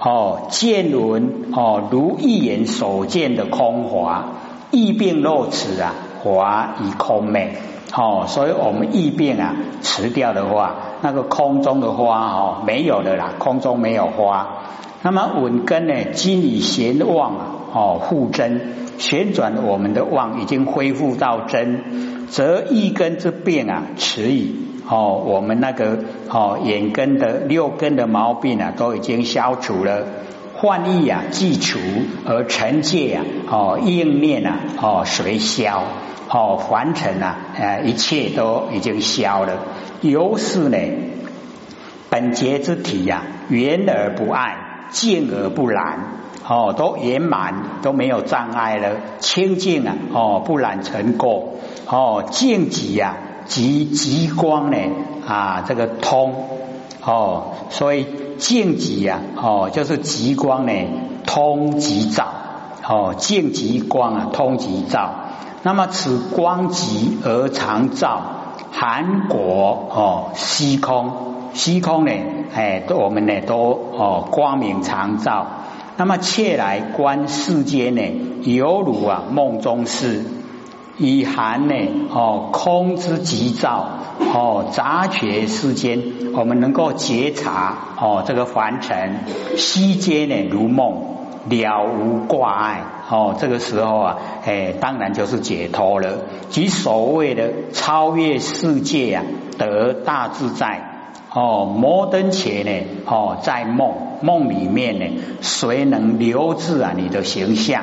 哦，见闻哦，如一眼所见的空华，异变若此啊，华以空昧。哦，所以我们异变啊，辞掉的话，那个空中的花哦，没有的啦，空中没有花。那么稳根呢，今以闲旺啊，哦，复真，旋转我们的旺已经恢复到真，则一根之变啊，迟矣。哦，我们那个哦眼根的六根的毛病啊，都已经消除了，患意啊既除，而成戒啊，哦应念啊，哦随消，哦凡尘啊，呃一切都已经消了，由是呢，本节之体呀，圆而不暗。静而不染，哦，都圆满，都没有障碍了，清净啊，哦，不染尘垢，哦，净极呀，极极光呢，啊，这个通，哦，所以净极呀，哦，就是极光呢，通极照，哦，净极光啊，通极照，那么此光极而常照，韩国哦，虚空。虚空呢？哎，我们呢都哦光明常照。那么切来观世间呢，犹如啊梦中事，以含呢哦空之极照哦杂觉世间，我们能够觉察哦这个凡尘虚间呢如梦了无挂碍哦。这个时候啊，哎当然就是解脱了，即所谓的超越世界啊，得大自在。哦，摩登前呢？哦，在梦梦里面呢，谁能留住啊你的形象？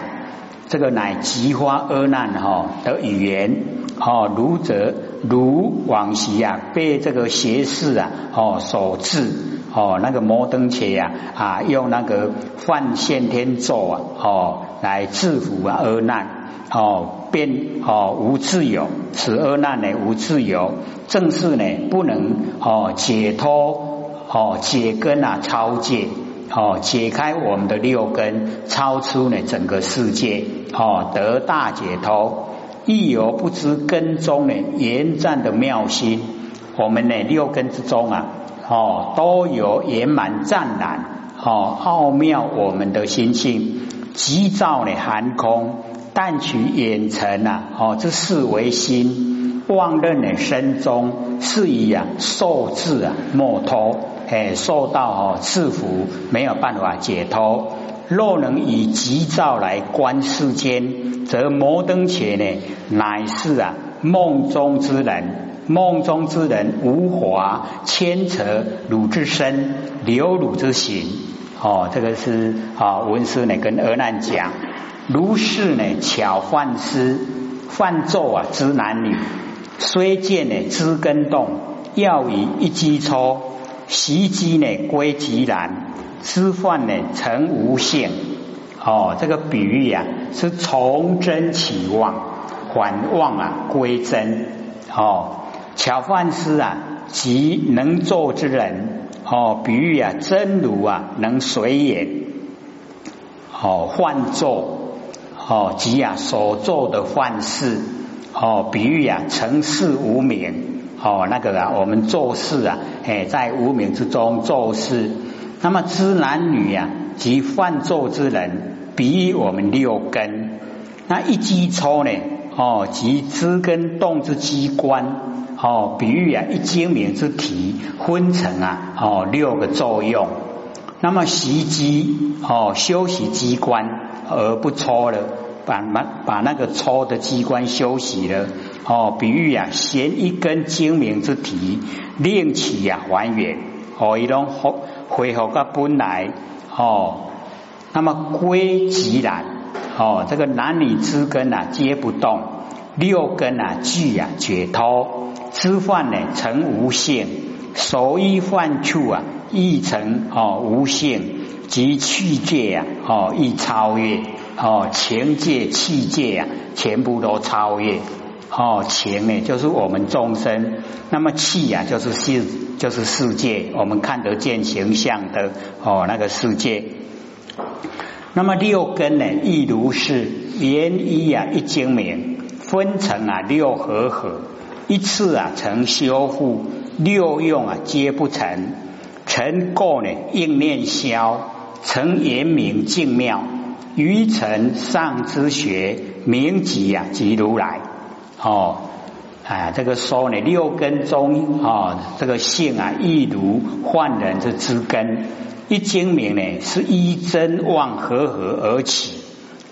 这个乃菊花阿难哈的语言哦，如则如往昔啊，被这个邪士啊哦所制哦，那个摩登伽呀啊，用那个幻现天咒啊哦来制服啊阿难。哦，变哦无自由，此恶难呢无自由，正是呢不能哦解脱哦解根啊超界哦解开我们的六根，超出呢整个世界哦得大解脱，亦有不知根中呢延展的妙心，我们呢六根之中啊哦都有圆满湛然哦奥妙我们的心性，急躁呢寒空。但取眼尘啊，哦，这是为心妄认的身中，是以啊受制啊莫脱，哎，受到哦赐福，没有办法解脱。若能以急躁来观世间，则摩登且呢，乃是啊梦中之人，梦中之人无华牵扯汝之身，流汝之行。哦，这个是啊文师呢跟阿难讲。如是呢，巧幻师犯咒啊之男女，虽见呢知根动，要以一击抽，袭击呢归极然，知幻呢成无限。哦，这个比喻啊，是从真起妄，缓妄啊归真。哦，巧幻师啊，即能做之人。哦，比喻啊，真如啊能随也。哦，幻作。哦，即啊所做的幻事，哦，比喻啊成事无名，哦，那个啊我们做事啊，哎，在无名之中做事。那么知男女啊，即犯作之人，比喻我们六根。那一机抽呢，哦，即知根动之机关，哦，比喻啊一精明之体分成啊，哦六个作用。那么习机，哦，休息机关。而不抽了，把把把那个抽的机关休息了哦。比喻啊，衔一根精明之体，令其呀还原哦，一种恢恢复个本来哦。那么归即然哦，这个男女之根啊，皆不动，六根啊俱啊解脱，知幻呢成无性，所依幻处啊亦成哦无性。即去界啊，哦，亦超越哦，情界、气界啊，全部都超越哦。情呢，就是我们众生；那么气啊，就是世，就是世界，我们看得见形象的哦，那个世界。那么六根呢，亦如是，言一啊，一精明，分成啊六合合，一次啊成修复，六用啊皆不成，成垢呢应念消。成言明净妙，于尘上之学，名即啊即如来。哦，啊，这个说呢，六根中啊，这个性啊，亦如幻人之之根。一精明呢，是一真妄合合而起，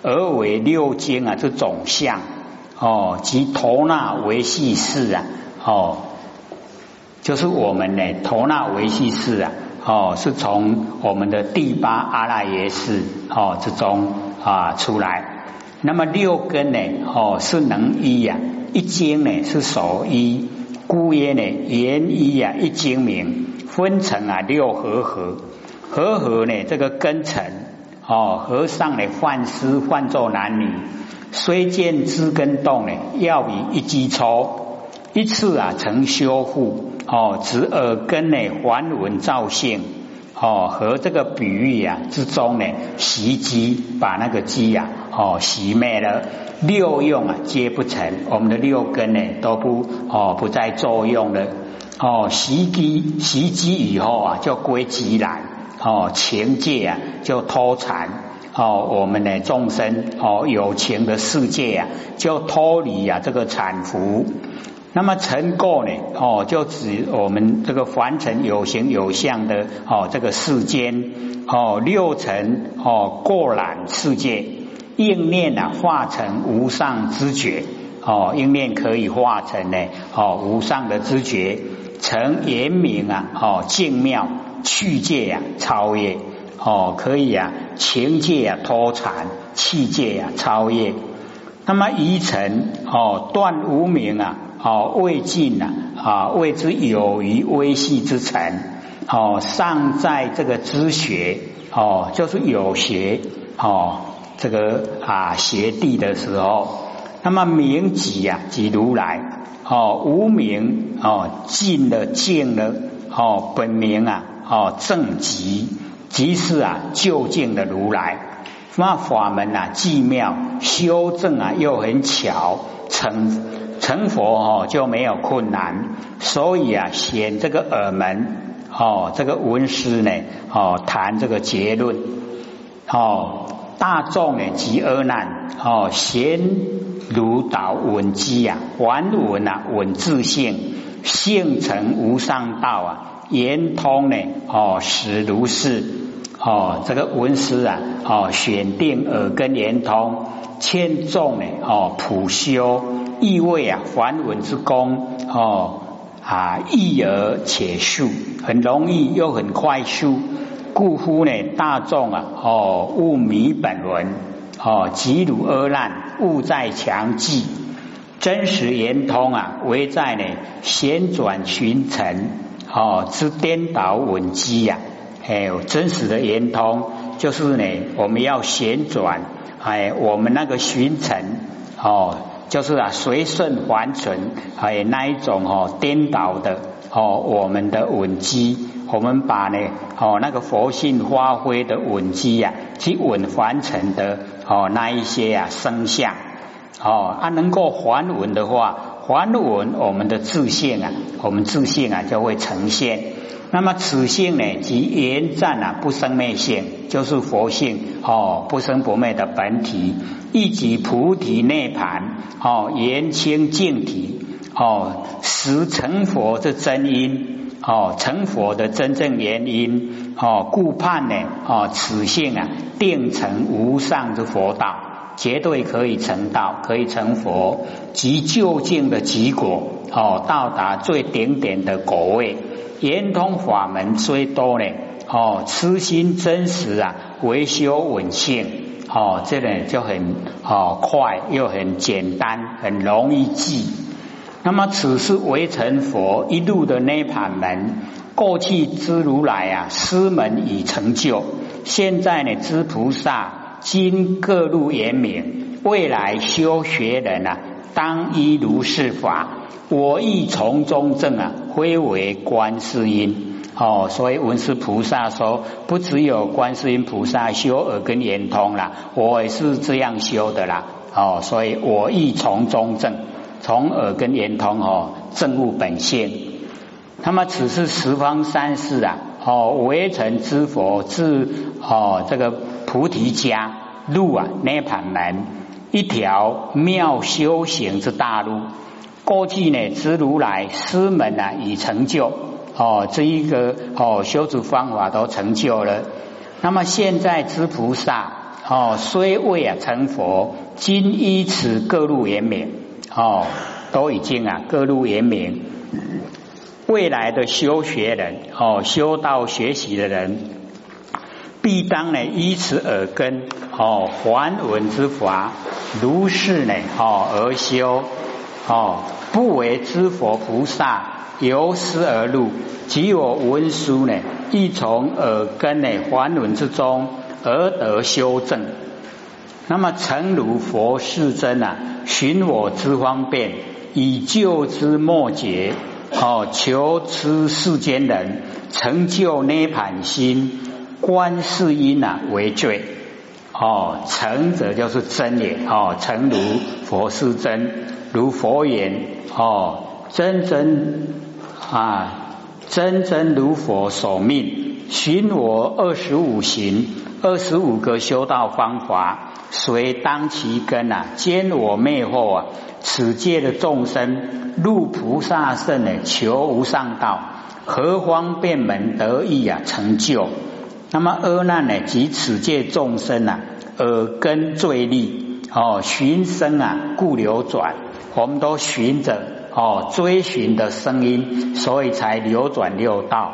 而为六经啊之总相。哦，即头纳维系事啊，哦，就是我们呢，头纳维系事啊，哦，是从我们的第八阿赖耶识哦之中啊出来。那么六根呢，哦，是能依呀，一经呢是所依，故曰呢言依呀一精明，分成啊六合合，合合呢这个根尘哦，和尚呢幻师换作男女。虽见知根动呢，要比一击抽一次啊，成修复哦，指耳根呢还闻照性哦，和这个比喻啊之中呢，袭击把那个鸡呀哦熄灭了，六用啊皆不成，我们的六根呢都不哦不再作用了哦，袭击袭击以后啊就归寂然哦，情界啊就脱残。哦，我们的众生哦，有情的世界啊，就脱离啊这个产福。那么成垢呢？哦，就指我们这个凡尘有形有相的哦，这个世间哦，六尘哦过染世界，应念啊化成无上知觉哦，应念可以化成呢哦无上的知觉，成严明啊哦净妙去界呀超越。哦，可以啊，情界啊脱产，气界啊超越。那么一尘哦断无明啊，哦未尽啊，啊谓之有余微细之尘。哦尚在这个知学哦，就是有学哦这个啊学地的时候，那么明即啊即如来哦无明哦尽了尽了哦本名啊哦正极。即是啊，究竟的如来，那法门啊，既妙，修正啊又很巧，成成佛哦就没有困难，所以啊，选这个耳门哦，这个文师呢哦谈这个结论哦，大众呢极恶难哦，贤如导稳机啊，还稳啊稳自性，性成无上道啊，圆通呢哦实如是。哦，这个文师啊，哦，选定耳根言通，千众呢，哦，普修，意味啊，凡文之功，哦，啊，易而且速，很容易又很快速，故乎呢，大众啊，哦，勿迷本文，哦，急如阿难，勿在强记，真实圆通啊，唯在呢，旋转寻尘，哦，之颠倒稳机呀。哎，真实的圆通就是呢，我们要旋转，哎，我们那个寻尘哦，就是啊随顺还存，哎那一种哦颠倒的哦，我们的稳机，我们把呢哦那个佛性发挥的稳机呀，去稳还尘的哦那一些呀生相哦，啊能够还稳的话，还稳我们的自信啊，我们自信啊就会呈现。那么此性呢，即言战啊不生灭性，就是佛性哦，不生不灭的本体，亦即菩提涅盘哦，言清净体哦，实成佛之真因哦，成佛的真正原因哦，故判呢哦，此性啊定成无上之佛道，绝对可以成道，可以成佛，即究竟的极果哦，到达最顶点的果位。圆通法门虽多呢，哦，痴心真实啊，维修稳性，哦，这个就很哦快又很简单，很容易记。那么此是为成佛一路的涅盘门，过去之如来啊，师门已成就，现在呢知菩萨今各路严明，未来修学人啊，当依如是法。我亦从中证啊，非为观世音哦，所以文殊菩萨说，不只有观世音菩萨修耳根圆通啦，我也是这样修的啦哦，所以我亦从中证，从耳根圆通哦，证悟本性。那么此是十方三世啊哦，围成之佛至哦这个菩提家路啊，涅盘门一条妙修行之大路。过去呢，知如来师门啊已成就哦，这一个哦修持方法都成就了。那么现在知菩萨哦，虽未啊成佛，今依此各路圆明哦，都已经啊各路圆明。未来的修学人哦，修道学习的人，必当呢依此耳根哦，还闻之法，如是呢哦而修哦，不为知佛菩萨由师而入，即我文书呢，亦从耳根呢还闻之中而得修正。那么诚如佛世真啊，寻我之方便，以救之末劫。哦，求知世间人成就涅盘心，观世音啊为最。哦，成者就是真也。哦，诚如佛是真，如佛言。哦，真真啊，真真如佛所命，寻我二十五行，二十五个修道方法。随当其根啊，兼我灭后啊，此界的众生入菩萨圣呢，求无上道，何方便门得意啊，成就？那么阿难呢，及此界众生啊，耳根最利哦，寻声啊，故流转，我们都循着哦，追寻的声音，所以才流转六道，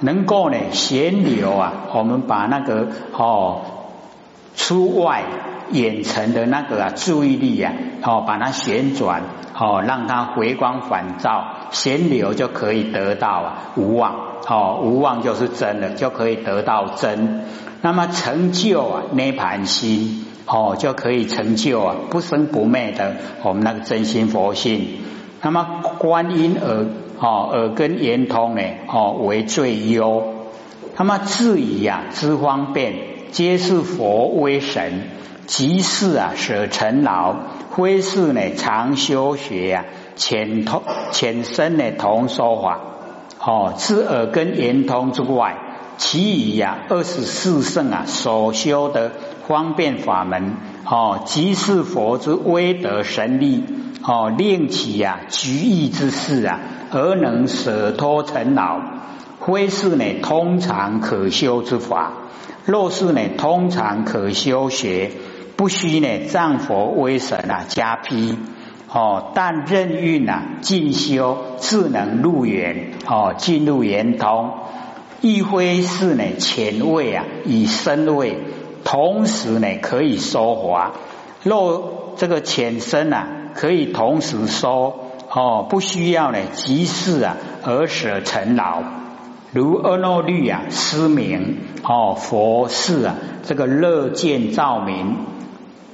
能够呢，闲流啊，我们把那个哦，出外。眼层的那个啊注意力啊，哦，把它旋转，哦，让它回光返照，闲流就可以得到啊无望，哦，无望就是真的，就可以得到真。那么成就啊涅盘心，哦，就可以成就啊不生不灭的我们那个真心佛性。那么观音耳，哦，耳根圆通呢，哦，为最优。那么至于啊知方便，皆是佛威神。即是啊，舍尘劳，非是呢常修学呀，浅通浅深的同说法。哦，知耳根圆通之外，其余呀二十四圣啊所修的方便法门，哦，即是佛之威德神力，哦，令其呀局意之事啊，而能舍脱尘劳，非是呢通常可修之法。若是呢通常可修学。不须呢，藏佛威神啊，加披哦，但任运啊，进修智能入圆哦，进入圆通，亦非是呢浅位啊，以深位，同时呢可以收华。若这个浅深啊，可以同时收哦，不需要呢即事啊而舍尘劳，如阿耨律啊失明哦，佛事啊这个乐见照明。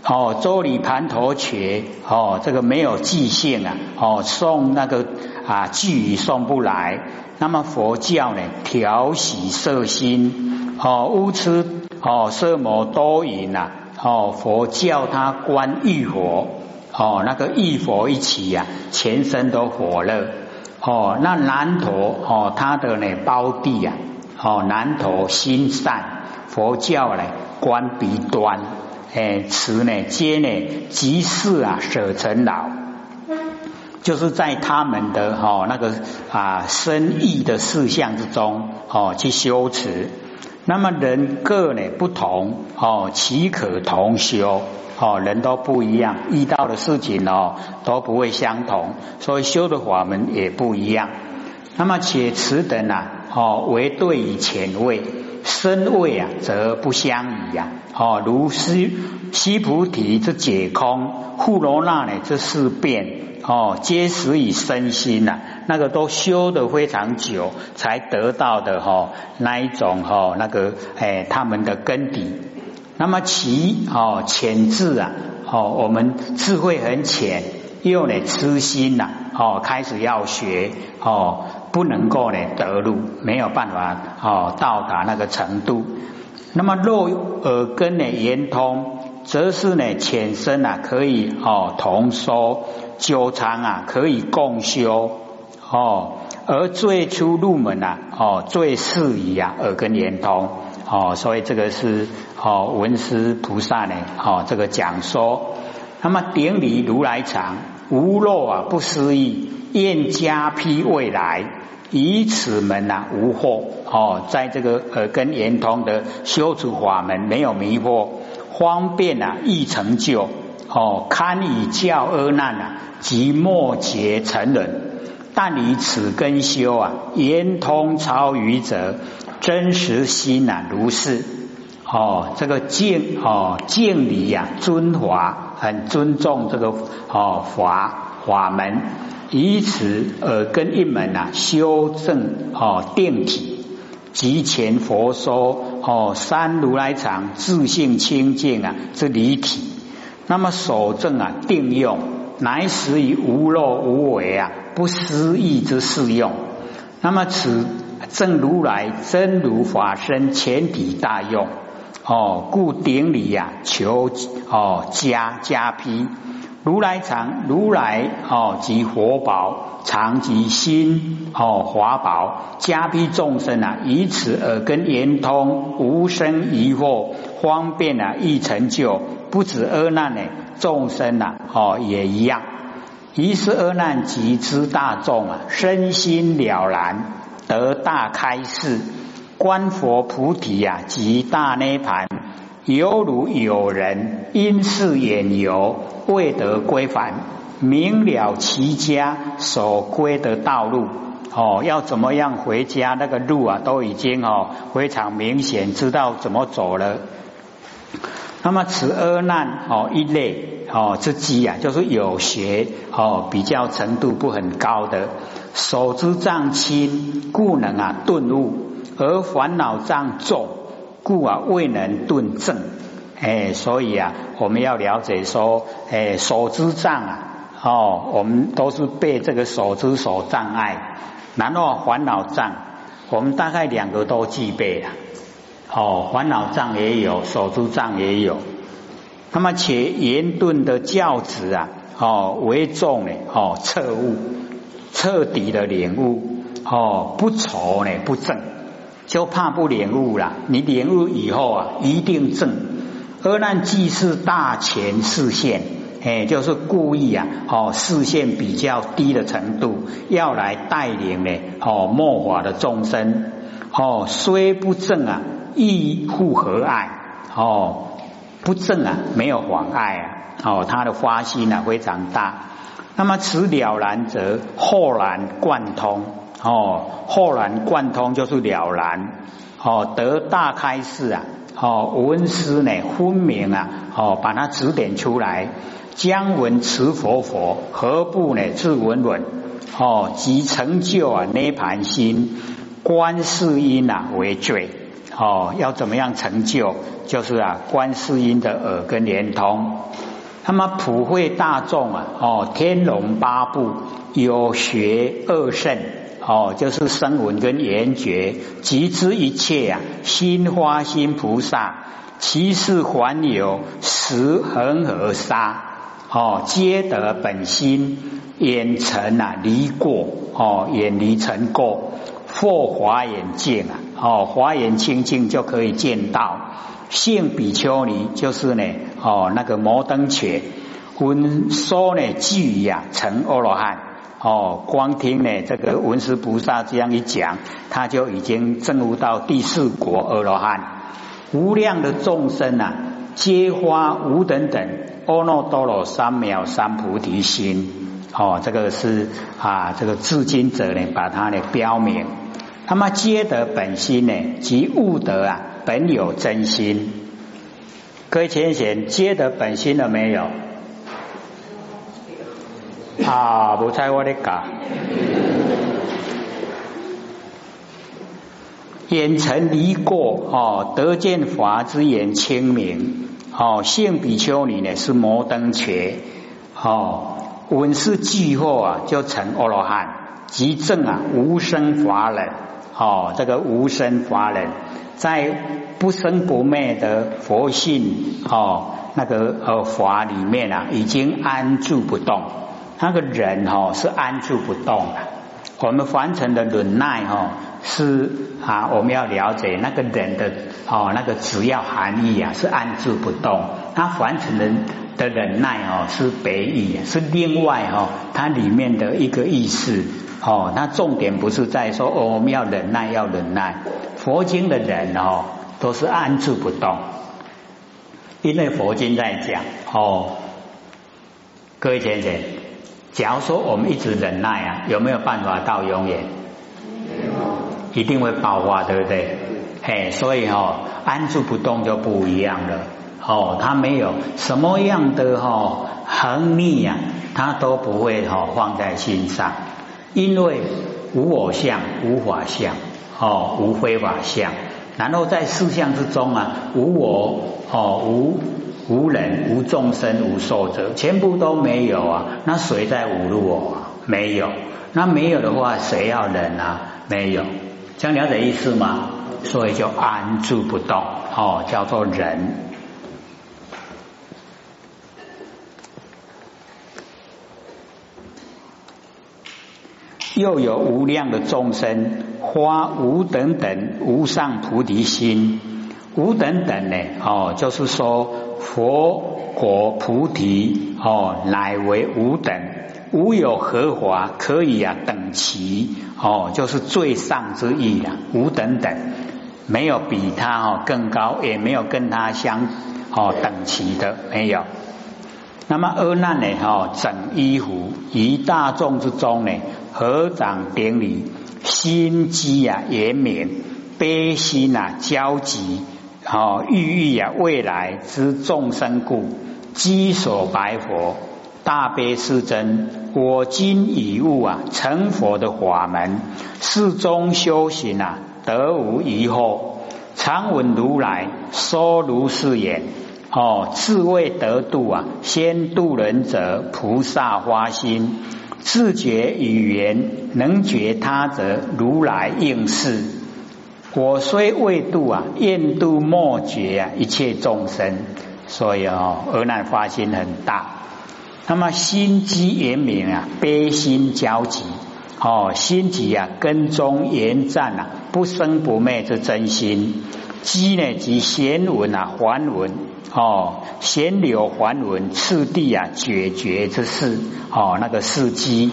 哦，周礼盘陀瘸哦，这个没有记性啊，哦，送那个啊寄语送不来。那么佛教呢，调喜色心哦，乌痴哦，色魔多淫呐哦，佛教他观欲火哦，那个欲佛一起呀，全身都火热哦。那南陀哦，他的呢胞弟呀哦，南陀心善，佛教呢观鼻端。哎，此呢，皆呢，即是啊，舍尘劳，就是在他们的哈那个啊深意的事项之中哦去修持。那么人各呢不同哦，岂可同修？哦，人都不一样，遇到的事情哦都不会相同，所以修的法门也不一样。那么且此等啊，哦为对以前位。身位啊，则不相宜呀。哦，如西西菩提之解空，护罗那呢这四变，哦，皆始以身心呐，那个都修得非常久才得到的哈，那一种哈，那个哎，他们的根底。那么其哦浅智啊，哦，我们智慧很浅，又呢痴心呐，哦，开始要学哦。不能够呢得入，没有办法哦到达那个程度。那么若耳根呢圆通，则是呢浅深啊可以哦同说，久长啊可以共修哦，而最初入门啊，哦，最适宜啊，耳根圆通，哦，所以这个是哦文殊菩萨呢，哦，这个讲说，那么顶礼如来藏，无漏啊，不思议，愿加披未来，以此门啊，无惑，哦，在这个耳根圆通的修持法门没有迷惑，方便啊，易成就，哦，堪以教阿难啊，即末劫成人。但以此根修啊，圆通超愚者，真实心啊，如是哦。这个敬哦敬礼呀，尊华很尊重这个哦法法门，以此耳根一门啊，修正哦定体，即前佛说哦三如来藏自性清净啊之离体，那么守正啊定用，乃使以无漏无为啊。不思议之适用，那么此正如来真如法身前体大用哦，故顶礼呀，求哦加加批如来藏如来哦及佛宝藏及心哦华宝加批众生啊，以此耳根圆通，无生疑惑，方便啊易成就，不止阿难呢，众生呐哦也一样。一是阿难及之大众啊，身心了然，得大开示，观佛菩提啊，及大涅盘，犹如有人因事远游，未得归返，明了其家所归的道路哦，要怎么样回家？那个路啊，都已经哦非常明显，知道怎么走了。那么此二难哦一类哦之机啊，就是有学哦比较程度不很高的，手之障轻，故能啊顿悟；而烦恼障重，故啊未能顿正。哎，所以啊，我们要了解说，哎，手之障啊，哦，我们都是被这个手之所障碍，然后烦恼障，我们大概两个都具备了。哦，烦恼障也有，手之障也有。那么且严顿的教子啊，哦为重呢，哦彻悟，彻底的领悟，哦不愁呢不正，就怕不领悟了。你领悟以后啊，一定正。而难既是大前视线，哎，就是故意啊，哦视线比较低的程度，要来带领呢，哦末法的众生，哦虽不正啊。亦复何爱？哦，不正啊，没有妨碍啊。哦，他的花心啊非常大。那么此了然则豁然贯通。哦，豁然贯通就是了然。哦，得大开示啊。哦，文思呢分明啊。哦，把它指点出来。将闻持佛佛，何不呢自闻闻？哦，即成就啊涅盘心，观世音啊为最。哦，要怎么样成就？就是啊，观世音的耳根连通。那么普惠大众啊，哦，天龙八部有学二圣，哦，就是声闻跟缘觉，集之一切啊，心花心菩萨，其是还有十恒河沙，哦，皆得本心，远尘啊离过，哦，远离尘过。或华眼见啊，哦，华眼清净就可以见到。性比丘尼就是呢，哦，那个摩登伽，闻说呢具呀成阿罗汉，哦，光听呢这个文殊菩萨这样一讲，他就已经证悟到第四国阿罗汉。无量的众生啊，皆发无等等阿耨多罗三藐三菩提心。哦，这个是啊，这个至今者呢，把它呢标明。那么皆得本心呢，即悟得啊，本有真心。各位浅显，皆得本心了没有？啊，不猜我的讲。眼尘离过哦，得见法之眼清明哦，性比丘尼呢是摩登伽哦。闻是具后啊，就成阿罗汉，即证啊无生法忍。哦，这个无生法忍，在不生不灭的佛性哦，那个呃法里面啊，已经安住不动。那个人哦是安住不动的。我们凡尘的忍耐哈，是啊，我们要了解那个人的哦，那个主要含义啊，是安住不动。那凡尘人的忍耐哦，是别意，是另外哈，它里面的一个意思哦。那重点不是在说哦，我们要忍耐，要忍耐。佛经的人哦，都是安住不动，因为佛经在讲哦，各位先生。假如说我们一直忍耐啊，有没有办法到永远？一定会爆发，对不对？嘿，所以哦，安住不动就不一样了。哦，他没有什么样的哈横逆啊，他都不会哈放在心上，因为无我相、无法相、哦无非法相，然后在四相之中啊，无我哦无。无人、无众生、无寿者，全部都没有啊！那谁在侮辱我？没有。那没有的话，谁要忍啊？没有。这样了解意思吗？所以就安住不动，哦，叫做忍。又有无量的众生，发无等等无上菩提心。无等等呢？哦，就是说。佛果菩提哦，乃为无等，无有何华可以啊等齐哦，就是最上之意了。无等等，没有比他哦更高，也没有跟他相哦等齐的，没有。那么阿难呢？哈，整衣服于大众之中呢，合掌顶礼，心机啊严明，悲心啊焦急。好，欲欲呀，未来之众生故，稽所白佛，大悲是真。我今已悟啊，成佛的法门，世中修行啊，得无疑惑。常闻如来说如是言：哦，自谓得度啊，先度人者，菩萨花心，自觉语言，能觉他者，如来应是。我虽未度啊，愿度莫觉啊，一切众生。所以哦，而难发心很大。那么心机严明啊，悲心交集哦，心急啊，跟踪严战啊，不生不灭之真心。机呢，即贤文啊，还文哦，贤流还文，次第啊，解决之事哦，那个事机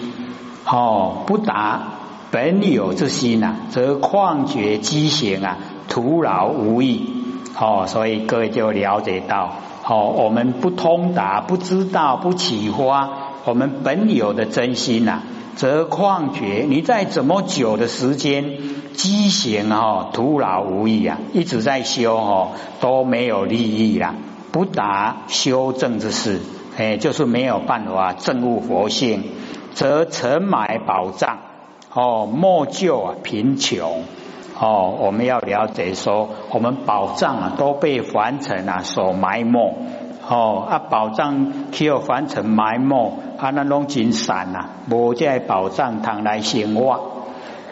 哦，不达。本有之心呐，则旷觉机行啊，徒劳无益。哦，所以各位就了解到，哦，我们不通达、不知道、不启发我们本有的真心呐，则旷觉。你再怎么久的时间，机行哦，徒劳无益啊，一直在修哦，都没有利益啦，不达修正之事，哎，就是没有办法证悟佛性，则沉埋宝藏。哦，莫救啊，贫穷。哦，我们要了解说，我们宝藏啊都被凡尘啊所埋没。哦，啊宝藏去有凡尘埋没，啊那拢真散啊，无在宝藏堂来生活。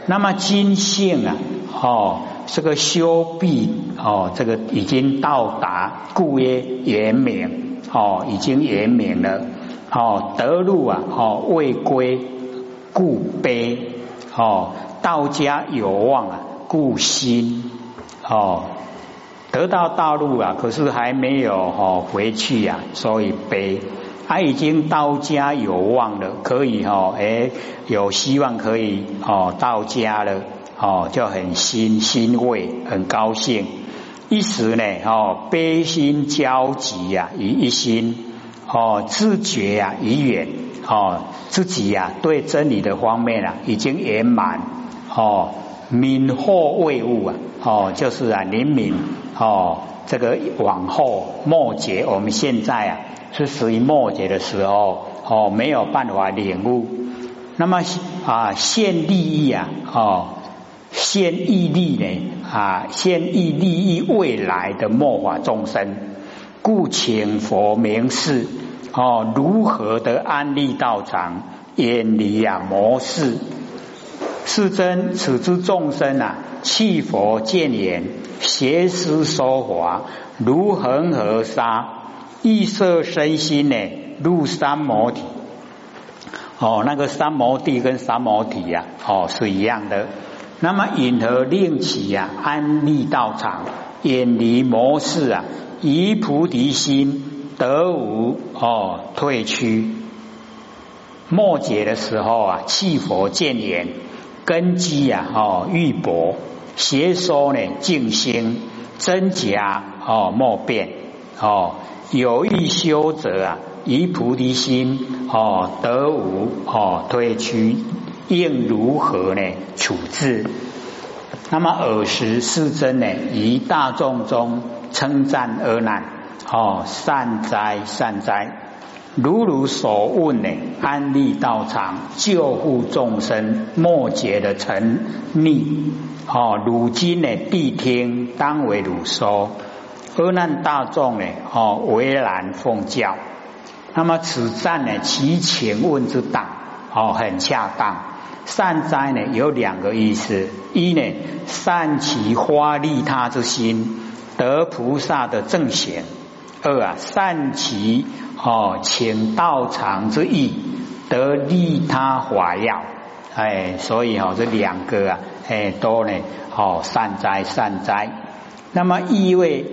那么金性啊，哦，这个修毕哦，这个已经到达故曰圆明哦，已经圆明了。哦，得路啊，哦未归。故悲。哦，道家有望啊，故心哦，得到道路啊，可是还没有哦回去呀，所以悲。他已经道家有望了，可以哦，哎，有希望可以哦到家了，哦就很欣欣慰，很高兴。一时呢，哦悲心交集呀，于一心，哦自觉呀，已远。哦，自己呀，对真理的方面啊，已经圆满哦，敏惑未悟啊，哦，就是啊，灵敏哦，这个往后末节，我们现在啊，是属于末节的时候哦，没有办法领悟。那么啊，现利益啊，哦，现义利呢啊，现义利益未来的末法众生，故请佛明示。哦，如何的安利道场，远离啊魔事？是真此之众生啊，弃佛见言，邪思说华，如恒河沙，异色身心呢，入三摩体。哦，那个三摩地跟三摩体呀，哦是一样的。那么引何令其呀安立道场，远离魔事啊，以菩提心得无哦退屈。末节的时候啊，气佛见言，根基啊哦愈薄，邪说呢静心，真假哦莫变哦。有意修者啊，以菩提心哦得无哦退屈。应如何呢处置？那么尔时世尊呢，于大众中称赞阿难：哦，善哉善哉！如如所问呢，安利道场，救护众生，末劫的沉溺。哦，如今呢，谛听当为汝说。阿难大众呢，哦，为然奉教。那么此赞呢，其请问之当，哦，很恰当。善哉呢有两个意思，一呢善其花利他之心，得菩萨的正贤；二啊善其哦请道场之意，得利他法要。哎，所以哦这两个啊，哎都呢哦善哉善哉。那么意味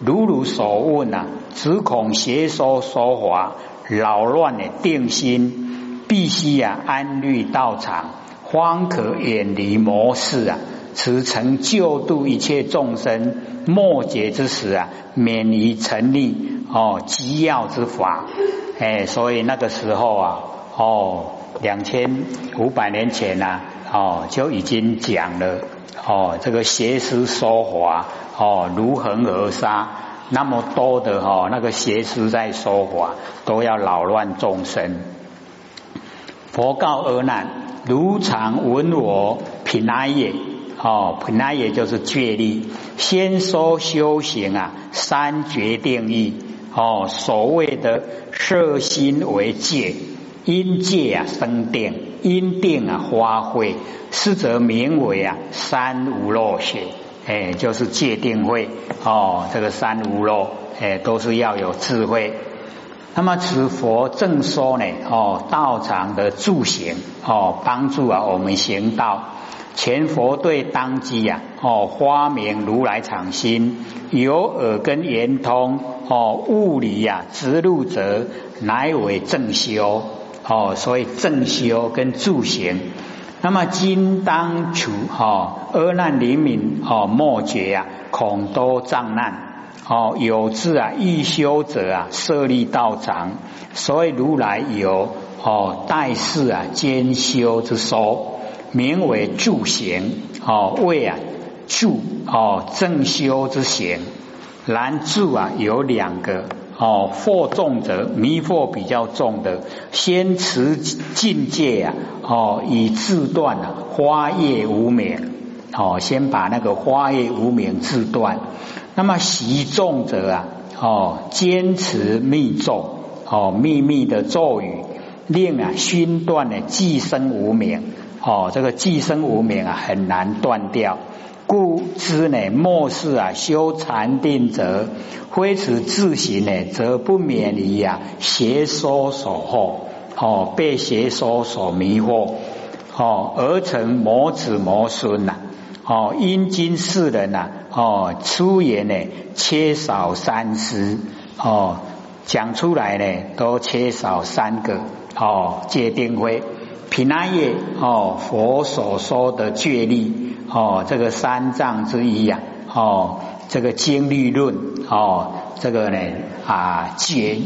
如如所问啊，只恐邪说说法扰乱的定心。必须啊安律道场，方可远离魔事啊，此成救度一切众生末劫之时啊，免于成立哦机要之法。哎，所以那个时候啊，哦两千五百年前呐，哦就已经讲了哦这个邪师说法哦如恒河沙，那么多的哈那个邪师在说法，都要扰乱众生。佛告阿难：如常闻我品阿也，哦，本来也就是觉力。先说修行啊，三决定义哦，所谓的摄心为戒，因戒啊生定，因定啊发挥，是则名为啊三无漏学，哎，就是戒定慧哦，这个三无漏，哎，都是要有智慧。那么此佛正说呢，哦，道场的助行，哦，帮助啊我们行道。前佛对当机呀，哦，发明如来藏心，有耳根圆通，哦，物理呀直入者，乃为正修，哦，所以正修跟助行。那么今当除，哦，阿难临悯，哦，末劫呀，恐多障难。哦，有志啊，欲修者啊，设立道场，所以如来有哦，代世啊，兼修之说，名为助行。哦，为啊助哦正修之行，然助啊有两个哦，惑重者迷惑比较重的，先持境界啊，哦以自断啊花叶无名，哦先把那个花叶无名自断。那么习重者啊，哦，坚持密咒，哦，秘密的咒语，令啊熏断的寄生无名，哦，这个寄生无名啊很难断掉，故知呢末世啊修禅定者，非此自行呢，则不免于啊邪说所惑，哦，被邪说所迷惑，哦，而成魔子魔孙呐。哦，阴经世人呐，哦，出言呢缺少三思，哦，讲出来呢都缺少三个，哦，戒定慧、平安夜，哦，佛所说的戒律，哦，这个三藏之一呀，哦，这个经律论，哦，这个呢啊戒。